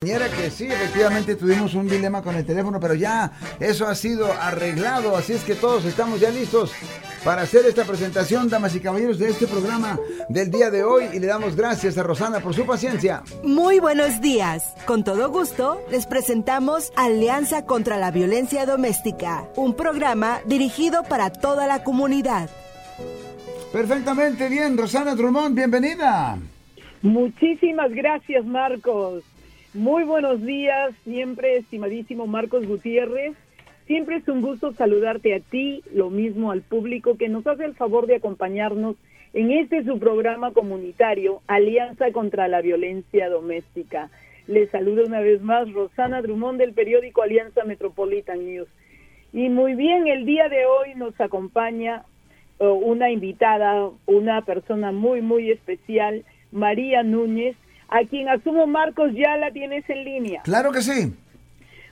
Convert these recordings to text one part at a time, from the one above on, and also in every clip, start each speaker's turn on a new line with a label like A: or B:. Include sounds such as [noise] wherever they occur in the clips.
A: que sí, efectivamente tuvimos un dilema con el teléfono, pero ya eso ha sido arreglado, así es que todos estamos ya listos para hacer esta presentación, damas y caballeros, de este programa del día de hoy y le damos gracias a Rosana por su paciencia.
B: Muy buenos días. Con todo gusto les presentamos Alianza contra la Violencia Doméstica, un programa dirigido para toda la comunidad.
A: Perfectamente bien, Rosana Drummond, bienvenida.
C: Muchísimas gracias, Marcos. Muy buenos días, siempre estimadísimo Marcos Gutiérrez. Siempre es un gusto saludarte a ti, lo mismo al público que nos hace el favor de acompañarnos en este su programa comunitario, Alianza contra la Violencia Doméstica. Les saludo una vez más Rosana Drummond del periódico Alianza Metropolitan News. Y muy bien, el día de hoy nos acompaña eh, una invitada, una persona muy, muy especial, María Núñez, a quien asumo Marcos ya la tienes en línea.
A: Claro que sí.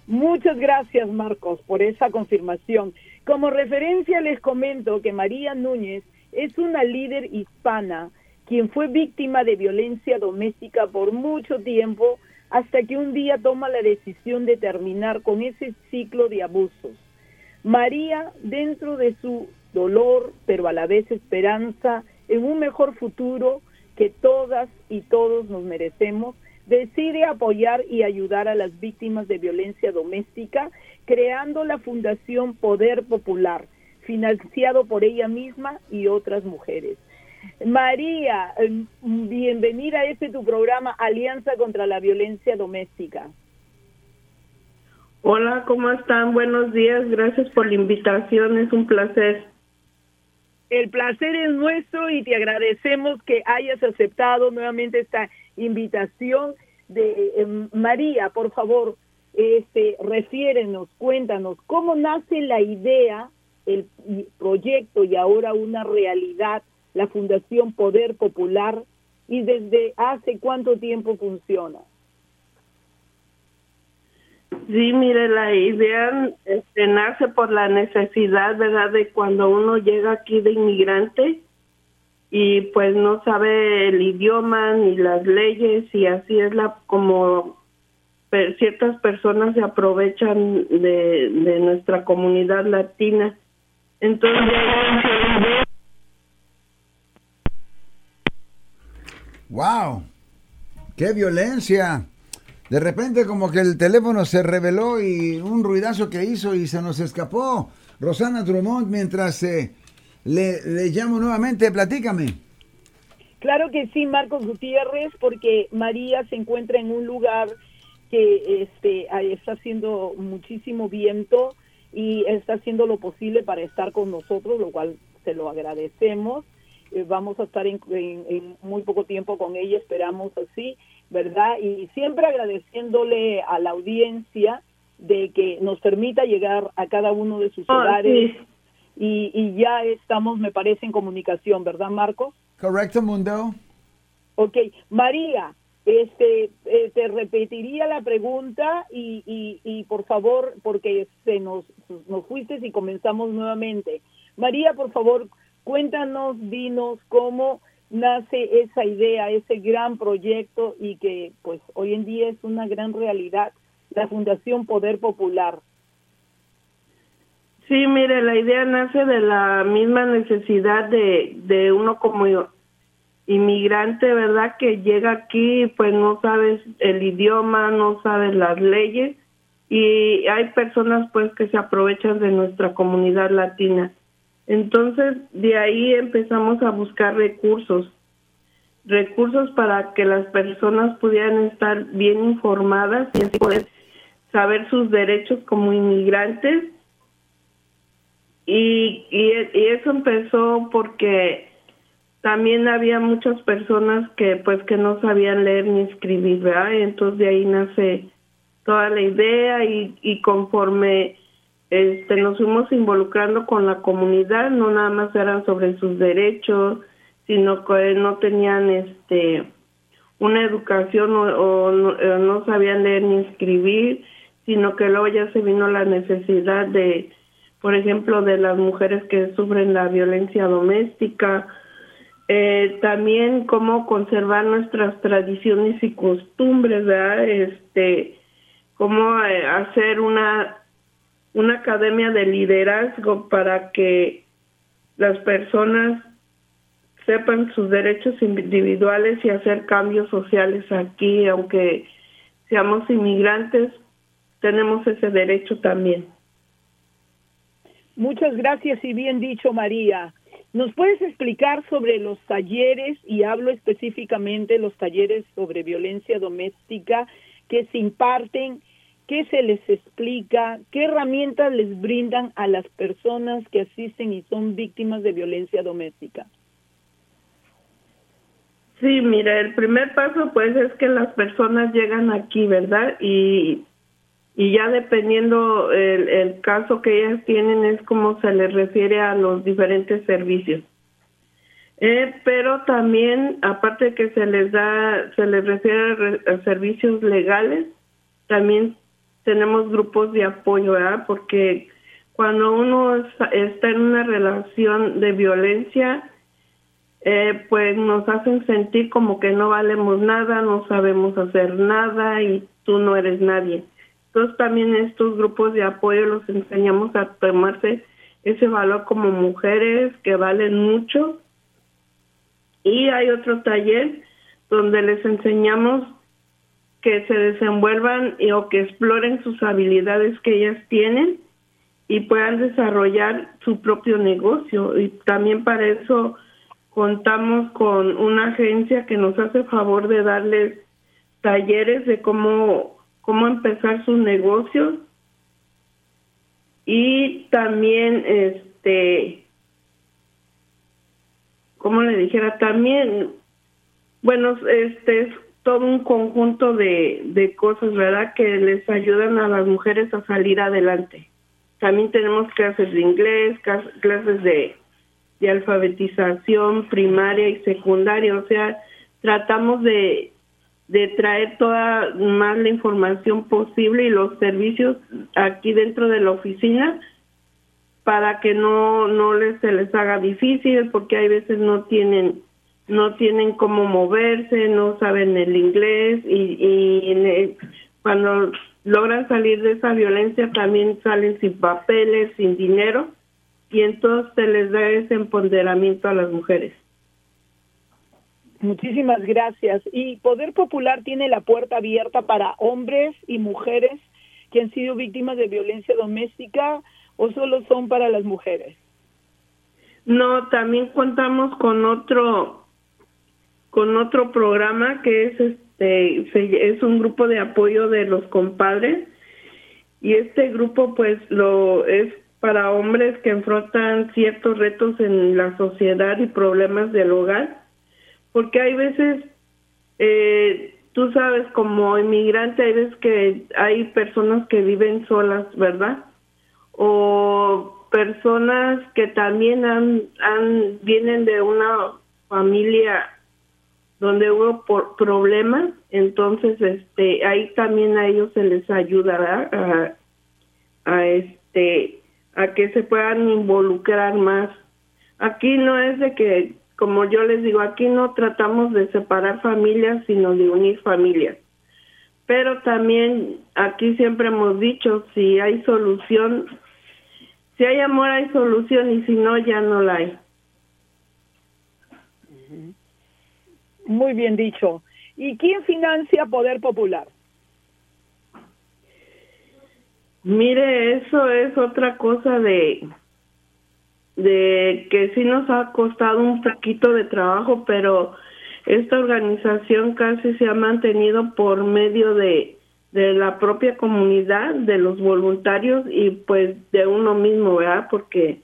C: Muchas gracias Marcos por esa confirmación. Como referencia les comento que María Núñez es una líder hispana quien fue víctima de violencia doméstica por mucho tiempo hasta que un día toma la decisión de terminar con ese ciclo de abusos. María, dentro de su dolor, pero a la vez esperanza en un mejor futuro, que todas y todos nos merecemos, decide apoyar y ayudar a las víctimas de violencia doméstica, creando la Fundación Poder Popular, financiado por ella misma y otras mujeres. María, em, bienvenida a este tu programa Alianza contra la Violencia Doméstica.
D: Hola, ¿cómo están? Buenos días, gracias por la invitación, es un placer.
C: El placer es nuestro y te agradecemos que hayas aceptado nuevamente esta invitación de em, María, por favor, este, refiérenos, cuéntanos cómo nace la idea, el proyecto y ahora una realidad, la Fundación Poder Popular y desde hace cuánto tiempo funciona.
D: Sí, mire, la idea este, nace por la necesidad, ¿verdad?, de cuando uno llega aquí de inmigrante y pues no sabe el idioma ni las leyes y así es la como ciertas personas se aprovechan de, de nuestra comunidad latina. Entonces,
A: wow, qué violencia. De repente como que el teléfono se reveló y un ruidazo que hizo y se nos escapó. Rosana Drummond, mientras eh, le, le llamo nuevamente, platícame.
C: Claro que sí, Marcos Gutiérrez, porque María se encuentra en un lugar que este, está haciendo muchísimo viento y está haciendo lo posible para estar con nosotros, lo cual se lo agradecemos. Eh, vamos a estar en, muy poco tiempo con ella, esperamos así. ¿verdad? Y siempre agradeciéndole a la audiencia de que nos permita llegar a cada uno de sus ah, hogares. Y, y, ya estamos, me parece, en comunicación, ¿verdad, Marcos?
A: Correcto, Mundo.
C: Ok, María, este, eh, te repetiría la pregunta y, y, y, por favor, porque se nos, nos fuiste y comenzamos nuevamente. María, por favor, cuéntanos, dinos cómo nace esa idea, ese gran proyecto y que pues hoy en día es una gran realidad, la Fundación Poder Popular.
D: Sí, mire, la idea nace de la misma necesidad de, de uno como inmigrante, ¿verdad? Que llega aquí, pues no sabes el idioma, no sabes las leyes y hay personas pues que se aprovechan de nuestra comunidad latina. Entonces, de ahí empezamos a buscar recursos, recursos para que las personas pudieran estar bien informadas y poder saber sus derechos como inmigrantes. Y, y, eso empezó porque también había muchas personas que pues que no sabían leer ni escribir, entonces de ahí nace toda la idea y, y conforme este, nos fuimos involucrando con la comunidad, no nada más eran sobre sus derechos, sino que no tenían este una educación o, no, sabían leer ni escribir, sino que luego ya se vino la necesidad de, por ejemplo, de las mujeres que sufren la violencia doméstica eh, también cómo conservar nuestras tradiciones y costumbres, ¿verdad? Este, cómo eh, hacer una, una academia de liderazgo para que las personas sepan sus derechos individuales y hacer cambios sociales aquí, aunque seamos inmigrantes, tenemos ese derecho también.
C: Muchas gracias y bien dicho, María. ¿Nos puedes explicar sobre los talleres, y hablo específicamente los talleres sobre violencia doméstica que se imparten, qué se les explica, qué herramientas les brindan a las personas que asisten y son víctimas de violencia doméstica?
D: Sí, mira, el primer paso pues es que las personas llegan aquí, ¿verdad? Y, y ya dependiendo el, el caso que ellas tienen es como se les refiere a los diferentes servicios. Eh, pero también, aparte que se les da, se les refiere a, servicios legales, también tenemos grupos de apoyo, ¿verdad? Porque cuando uno está en una relación de violencia, eh, pues nos hacen sentir como que no valemos nada, no sabemos hacer nada y tú no eres nadie. Entonces también estos grupos de apoyo los enseñamos a tomarse ese valor como mujeres que valen mucho. Y hay otro taller donde les enseñamos que se desenvuelvan y, o que exploren sus habilidades que ellas tienen y puedan desarrollar su propio negocio. Y también para eso contamos con una agencia que nos hace favor de darles talleres de cómo, cómo empezar sus negocios y también este como le dijera también bueno este es todo un conjunto de, de cosas verdad que les ayudan a las mujeres a salir adelante. También tenemos clases de inglés clases de de alfabetización primaria y secundaria, o sea, tratamos de, de traer toda más la información posible y los servicios aquí dentro de la oficina para que no no les se les haga difícil porque hay veces no tienen no tienen cómo moverse, no saben el inglés y, y cuando logran salir de esa violencia también salen sin papeles, sin dinero y entonces se les da ese empoderamiento a las mujeres.
C: Muchísimas gracias. ¿Y Poder Popular tiene la puerta abierta para hombres y mujeres que han sido víctimas de violencia doméstica o solo son para las mujeres?
D: No, también contamos con otro con otro programa que es este es un grupo de apoyo de los compadres y este grupo pues lo es para hombres que enfrentan ciertos retos en la sociedad y problemas del hogar, porque hay veces, eh, tú sabes, como inmigrante, hay veces que hay personas que viven solas, ¿verdad? O personas que también han, han vienen de una familia donde hubo por problemas, entonces este ahí también a ellos se les ayudará a, a este a que se puedan involucrar más. Aquí no es de que, como yo les digo, aquí no tratamos de separar familias, sino de unir familias. Pero también aquí siempre hemos dicho, si hay solución, si hay amor hay solución y si no, ya no la hay.
C: Muy bien dicho. ¿Y quién financia Poder Popular?
D: Mire, eso es otra cosa de de que sí nos ha costado un poquito de trabajo, pero esta organización casi se ha mantenido por medio de, de la propia comunidad, de los voluntarios y pues de uno mismo, ¿verdad? Porque,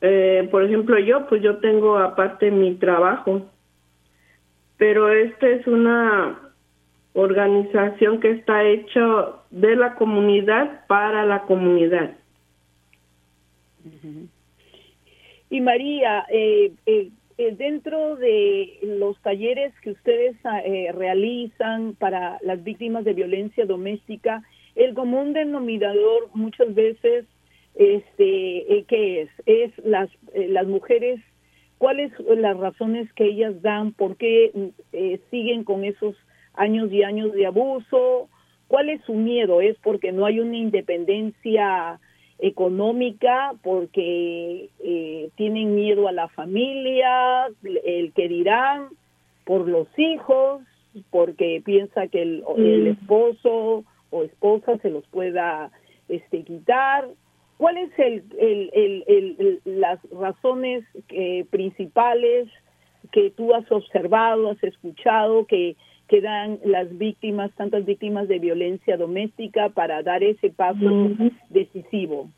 D: eh, por ejemplo, yo, pues yo tengo aparte mi trabajo, pero esta es una organización que está hecho de la comunidad para la comunidad.
C: Y María, eh, eh, eh, dentro de los talleres que ustedes realizan para las víctimas de violencia doméstica, el común denominador muchas veces, este, ¿qué es? Es las, las mujeres ¿Cuáles son las razones que ellas dan? ¿Por qué eh, siguen con esos años y años de abuso? ¿Cuál es su miedo? ¿Es porque no hay una independencia económica? ¿Porque eh, tienen miedo a la familia? ¿El que dirán? ¿Por los hijos? ¿Porque piensa que el, el
D: Mm.
C: esposo o esposa se los pueda este, quitar? ¿Cuáles el, el, el, las razones eh, principales que tú has observado, has escuchado, que, que dan las víctimas, tantas víctimas de violencia doméstica para dar ese paso decisivo?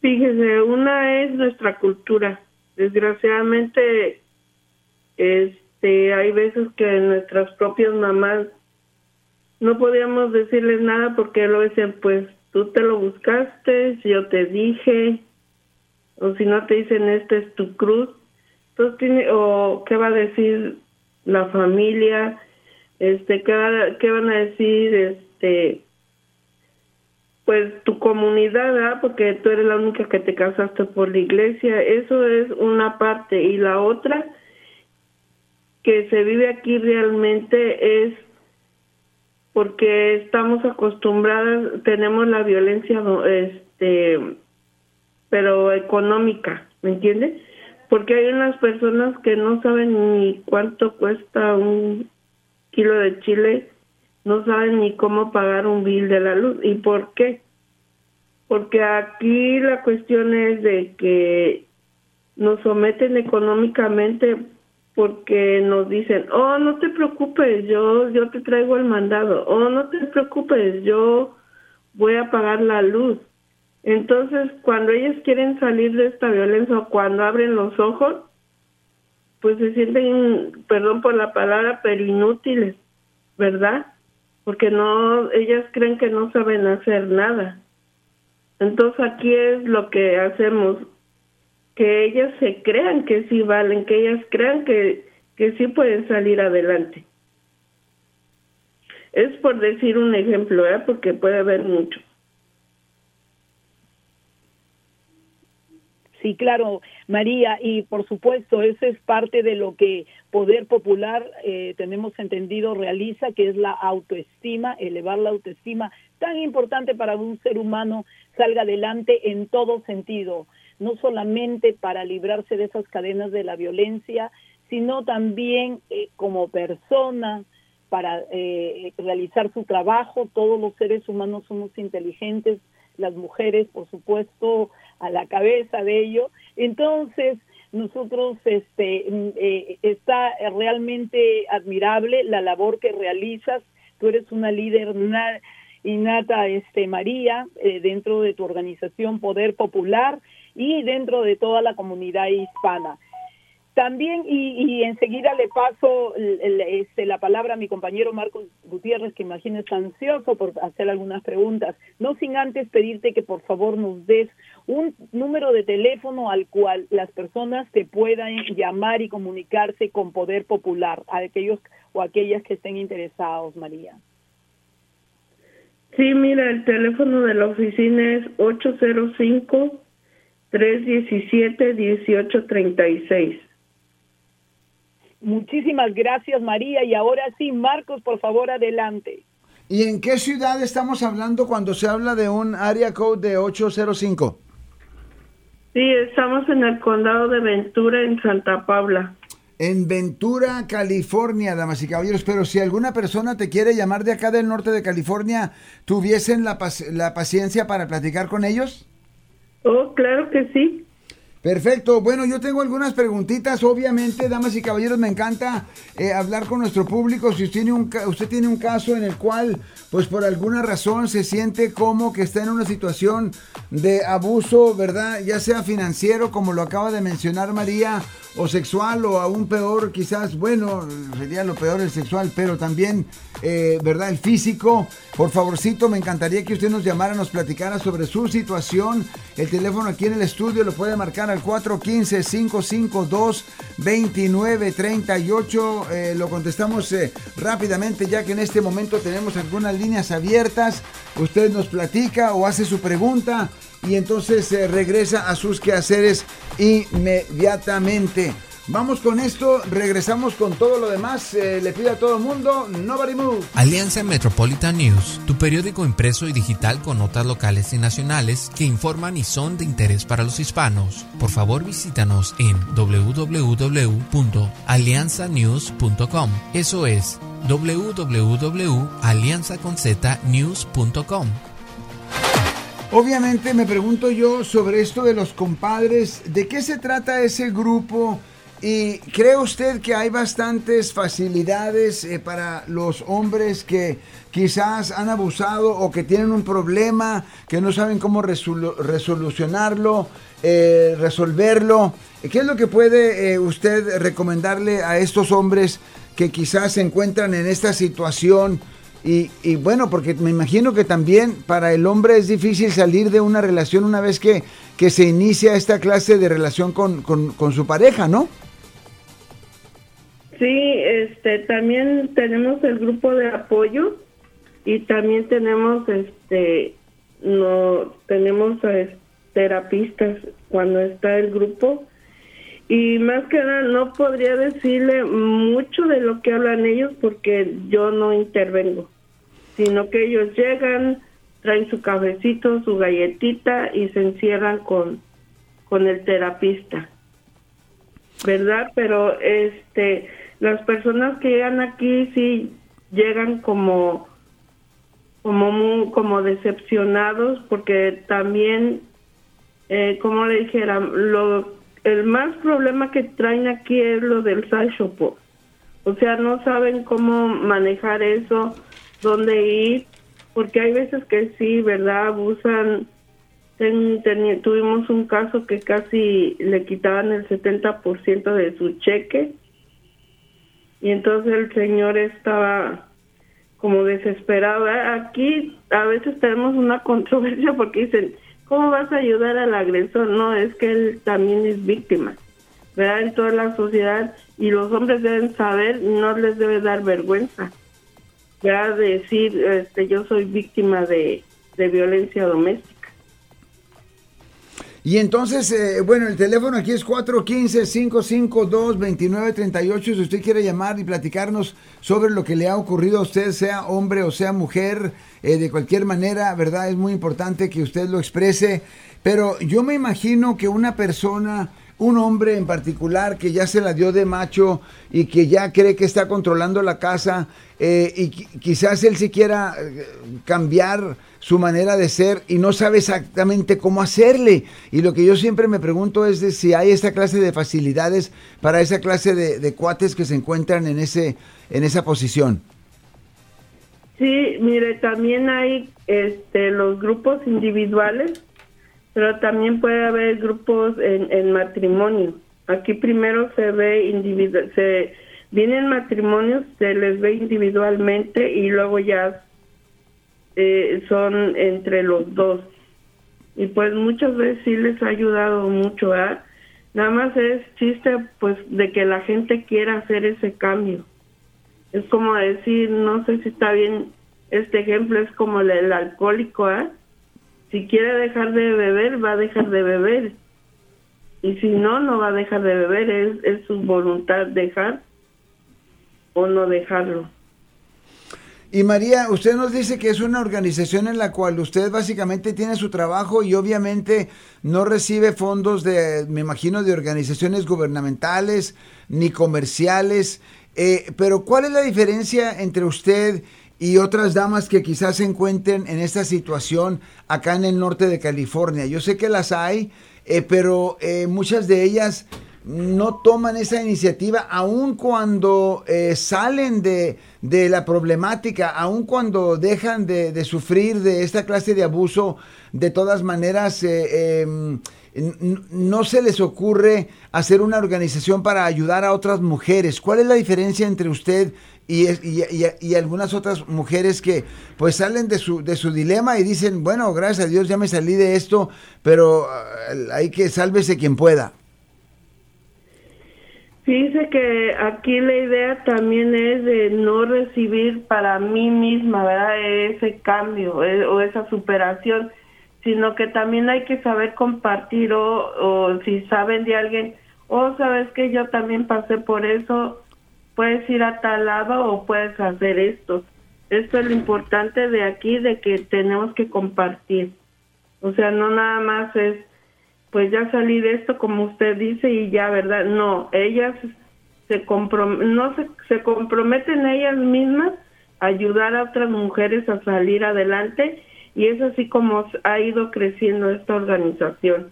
D: Fíjese, una es nuestra cultura. Desgraciadamente, este, hay veces que nuestras propias mamás no podíamos decirles nada porque lo dicen, pues tú te lo buscaste, yo te dije, o si no te dicen, esta es tu cruz. Entonces, tiene, o qué va a decir la familia, este, qué, va- qué van a decir, este, pues tu comunidad, ¿verdad? porque tú eres la única que te casaste por la iglesia, eso es una parte y la otra que se vive aquí realmente es porque estamos acostumbradas, tenemos la violencia, este, pero económica, ¿me entiendes? Porque hay unas personas que no saben ni cuánto cuesta un kilo de chile, no saben ni cómo pagar un bill de la luz. ¿Y por qué? Porque aquí la cuestión es de que nos someten económicamente porque nos dicen, oh, no te preocupes, yo, yo te traigo el mandado, oh, no te preocupes, yo voy a pagar la luz. Entonces, cuando ellos quieren salir de esta violencia o cuando abren los ojos, pues se sienten, perdón por la palabra, pero inútiles, ¿verdad? Porque no, ellas creen que no saben hacer nada. Entonces aquí es lo que hacemos, que ellas se crean que sí valen, que ellas crean que, que sí pueden salir adelante. Es por decir un ejemplo, ¿eh? porque puede haber mucho.
C: Sí, claro, María, y por supuesto, eso es parte de lo que Poder Popular, eh, tenemos entendido, realiza, que es la autoestima, elevar la autoestima, tan importante para un ser humano salga adelante en todo sentido, no solamente para librarse de esas cadenas de la violencia, sino también eh, como persona, para eh, realizar su trabajo. Todos los seres humanos somos inteligentes, las mujeres, por supuesto, a la cabeza de ello. Entonces, nosotros, este, mm, eh, está realmente admirable la labor que realizas. Tú eres una líder na- innata, este, María, eh, dentro de tu organización Poder Popular y dentro de toda la comunidad hispana. También, y, y enseguida le paso este, la palabra a mi compañero Marcos Gutiérrez, que imagino está ansioso por hacer algunas preguntas, no sin antes pedirte que por favor nos des un número de teléfono al cual las personas te puedan llamar y comunicarse con Poder Popular, a aquellos o aquellas que estén interesados, María.
D: Sí, mira, el teléfono de la oficina es 805-317-1836.
C: Muchísimas gracias, María. Y ahora sí, Marcos, por favor, adelante.
A: ¿Y en qué ciudad estamos hablando cuando se habla de un área code de 805?
D: Sí, estamos en el condado de Ventura, en Santa Paula.
A: En Ventura, California, damas y caballeros. Pero si alguna persona te quiere llamar de acá del norte de California, ¿tuviesen la, pac- la paciencia para platicar con ellos?
D: Oh, claro que sí.
A: Perfecto. Bueno, yo tengo algunas preguntitas. Obviamente, damas y caballeros, me encanta eh, hablar con nuestro público. Si usted tiene, un, usted tiene un caso en el cual, pues por alguna razón se siente como que está en una situación de abuso, ¿verdad? Ya sea financiero, como lo acaba de mencionar María, o sexual, o aún peor, quizás, bueno, sería lo peor el sexual, pero también, eh, ¿verdad? El físico. Por favorcito, me encantaría que usted nos llamara, nos platicara sobre su situación. El teléfono aquí en el estudio lo puede marcar al 415-552-2938. Eh, lo contestamos eh, rápidamente ya que en este momento tenemos algunas líneas abiertas. usted nos platica o hace su pregunta y entonces eh, regresa a sus quehaceres inmediatamente. Vamos con esto, regresamos con todo lo demás. Eh, le pido a todo el mundo, nobody move.
E: Alianza Metropolitan News, tu periódico impreso y digital con notas locales y nacionales que informan y son de interés para los hispanos. Por favor, visítanos en www.alianzanews.com. Eso es www.alianzaconznews.com.
A: Obviamente me pregunto yo sobre esto de los compadres, ¿de qué se trata ese grupo? ¿Y cree usted que hay bastantes facilidades eh, para los hombres que quizás han abusado o que tienen un problema, que no saben cómo resolucionarlo, eh, resolverlo? ¿Qué es lo que puede eh, usted recomendarle a estos hombres que quizás se encuentran en esta situación? Y, bueno, porque me imagino que también para el hombre es difícil salir de una relación una vez que, que se inicia esta clase de relación con, con su pareja, ¿no?
D: Sí, este, también tenemos el grupo de apoyo y también tenemos, este, no, tenemos terapistas cuando está el grupo y más que nada no podría decirle mucho de lo que hablan ellos porque yo no intervengo, sino que ellos llegan, traen su cafecito, su galletita y se encierran con, con el terapista, ¿verdad? Pero este las personas que llegan aquí sí llegan como como como decepcionados porque también eh, como le dijera lo el más problema que traen aquí es lo del sashopo o sea no saben cómo manejar eso dónde ir porque hay veces que sí verdad abusan. Tuvimos un caso que casi le quitaban el 70% de su cheque y entonces el señor estaba como desesperado. Aquí a veces tenemos una [laughs] controversia porque dicen, ¿cómo vas a ayudar al agresor? No, es que él también es víctima, ¿verdad? En toda la sociedad y los hombres deben saber, no les debe dar vergüenza, ya decir, este, yo soy víctima de violencia doméstica.
A: Y entonces, eh, bueno, el teléfono aquí es 415-552-2938. Si usted quiere llamar y platicarnos sobre lo que le ha ocurrido a usted, sea hombre o sea mujer, eh, de cualquier manera, ¿verdad? Es muy importante que usted lo exprese. Pero yo me imagino que una persona un hombre en particular que ya se la dio de macho y que ya cree que está controlando la casa eh, y quizás él si quiera cambiar su manera de ser y no sabe exactamente cómo hacerle. Y lo que yo siempre me pregunto es de si hay esta clase de facilidades para esa clase de, cuates que se encuentran en, ese, en esa posición.
D: Sí, mire, también hay este, los grupos individuales, pero también puede haber grupos en, matrimonio. Aquí primero se ve individual, se vienen matrimonios, se les ve individualmente y luego ya eh, son entre los dos. Y pues muchas veces sí les ha ayudado mucho, ¿ah? Nada más es chiste pues de que la gente quiera hacer ese cambio. Es como decir, no sé si está bien este ejemplo, es como el, alcohólico, ¿ah? Si quiere dejar de beber, va a dejar de beber. Y si no, no va a dejar de beber, es, es su voluntad dejar o no dejarlo.
A: Y María, usted nos dice que es una organización en la cual usted básicamente tiene su trabajo y obviamente no recibe fondos de, me imagino, de organizaciones gubernamentales ni comerciales. Eh, pero ¿cuál es la diferencia entre usted y otras damas que quizás se encuentren en esta situación acá en el norte de California? Yo sé que las hay, eh, pero eh, muchas de ellas no toman esa iniciativa aun cuando eh, salen de, la problemática, aun cuando dejan de, sufrir de esta clase de abuso, de todas maneras eh, em, no se les ocurre hacer una organización para ayudar a otras mujeres. ¿Cuál es la diferencia entre usted y, y, algunas otras mujeres que pues salen de su, de su dilema y dicen, bueno, gracias a Dios ya me salí de esto, pero ah, hay que sálvese quien pueda?
D: Dice que aquí la idea también es de no recibir para mí misma, ¿verdad? Ese cambio eh, o esa superación, sino que también hay que saber compartir o, si saben de alguien, o oh, sabes que yo también pasé por eso, puedes ir a tal lado o puedes hacer esto. Esto es lo importante de aquí, de que tenemos que compartir. O sea, no nada más es pues ya salí de esto como usted dice y ya, ¿verdad? No, ellas se no se, se comprometen ellas mismas a ayudar a otras mujeres a salir adelante y es así como ha ido creciendo esta organización.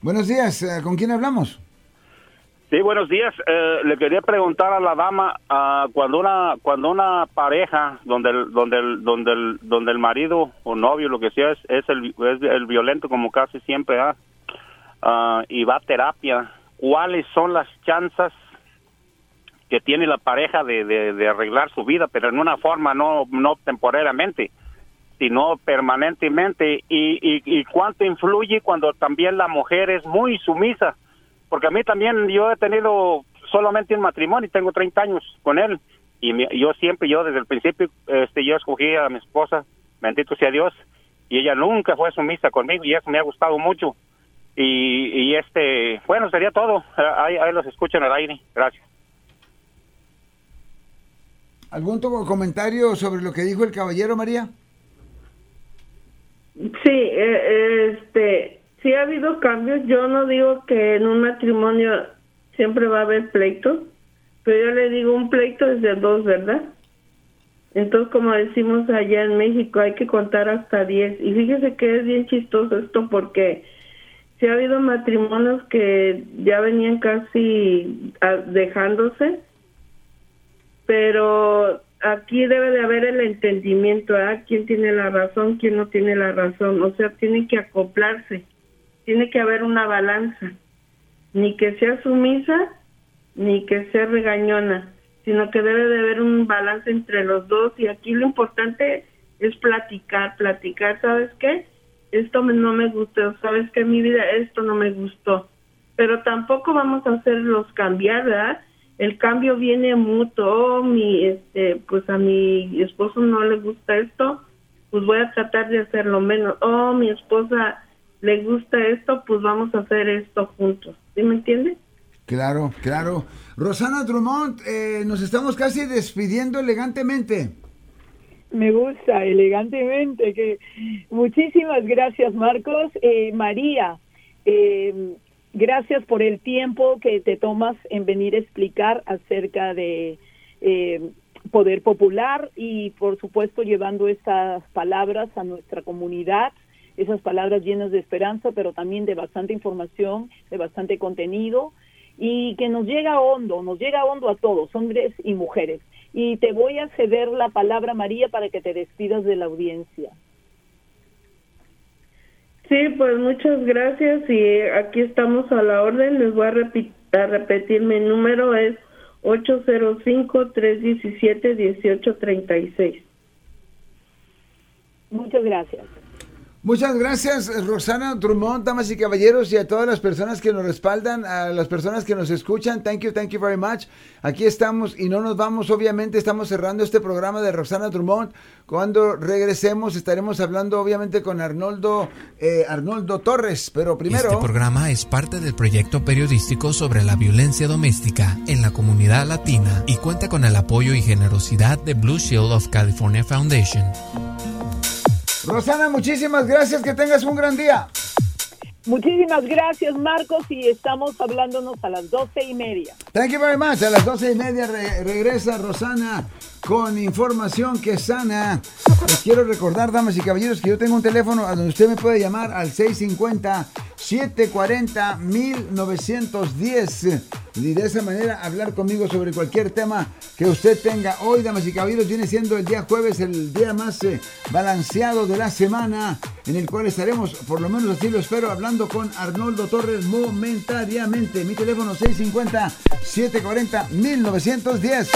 A: Buenos días, eh, ¿con quién hablamos?
F: Sí, buenos días. Eh, le quería preguntar a la dama uh, cuando una cuando una pareja donde el, donde el, donde el, donde el marido o novio lo que sea es, es el es el violento como casi siempre uh, y va a terapia, ¿cuáles son las chances que tiene la pareja de, de, arreglar su vida, pero en una forma no no temporariamente, sino permanentemente y, y, y cuánto influye cuando también la mujer es muy sumisa? Porque a mí también yo he tenido solamente un matrimonio y tengo 30 años con él y yo siempre, yo desde el principio, este, yo escogí a mi esposa, bendito sea Dios, y ella nunca fue sumisa conmigo y eso me ha gustado mucho. Y, y este, bueno, sería todo. Ahí, ahí los escucho en el aire. Gracias.
A: ¿Algún comentario sobre lo que dijo el caballero, María?
D: Sí, eh, este, sí ha habido cambios. Yo no digo que en un matrimonio siempre va a haber pleitos, pero yo le digo un pleito es de dos, ¿verdad? Entonces, como decimos allá en México, hay que contar hasta diez. Y fíjese que es bien chistoso esto porque sí ha habido matrimonios que ya venían casi dejándose, pero aquí debe de haber el entendimiento, ¿ah? ¿Quién tiene la razón, quién no tiene la razón? O sea, tienen que acoplarse tiene que haber una balanza, ni que sea sumisa, ni que sea regañona, sino que debe de haber un balance entre los dos y aquí lo importante es platicar, platicar, ¿sabes qué? Esto no me gustó, ¿sabes qué? Mi vida, esto no me gustó. Pero tampoco vamos a hacerlos cambiar, ¿verdad? El cambio viene mutuo, oh, mi, este, pues a mi esposo no le gusta esto, pues voy a tratar de hacerlo menos. Oh, mi esposa le gusta esto, pues vamos a hacer esto juntos. ¿Sí me entiende?
A: Claro, claro. Rosana Drummond, eh, nos estamos casi despidiendo elegantemente.
C: Me gusta, elegantemente. Que... Muchísimas gracias, Marcos. Eh, María, eh, gracias por el tiempo que te tomas en venir a explicar acerca de poder popular y, por supuesto, llevando estas palabras a nuestra comunidad esas palabras llenas de esperanza, pero también de bastante información, de bastante contenido y que nos llega hondo, nos llega hondo a todos, hombres y mujeres. Y te voy a ceder la palabra, María, para que te despidas de la audiencia.
D: Sí, pues muchas gracias y aquí estamos a la orden. Les voy a, a repetir mi número, es 805-317-1836.
C: Muchas gracias.
A: Muchas gracias, Rosana Drummond, damas y caballeros, y a todas las personas que nos respaldan, a las personas que nos escuchan. Thank you, thank you very much. Aquí estamos y no nos vamos, obviamente, estamos cerrando este programa de Rosana Drummond. Cuando regresemos estaremos hablando, obviamente, con Arnoldo, eh, Arnoldo Torres, pero primero...
E: Este programa es parte del proyecto periodístico sobre la violencia doméstica en la comunidad latina y cuenta con el apoyo y generosidad de Blue Shield of California Foundation.
A: Rosana, muchísimas gracias, que tengas un gran día.
C: Muchísimas gracias, Marcos, y estamos hablándonos a las doce y media.
A: Thank you very much. A las doce y media regresa Rosana con información que sana. Les quiero recordar, damas y caballeros, que yo tengo un teléfono a donde usted me puede llamar al 650-740-1910 y de esa manera hablar conmigo sobre cualquier tema que usted tenga. Hoy, damas y caballeros, viene siendo el día jueves, el día más eh, balanceado de la semana, en el cual estaremos, por lo menos así lo espero, hablando con Arnoldo Torres momentáneamente. Mi teléfono 650-740-1910.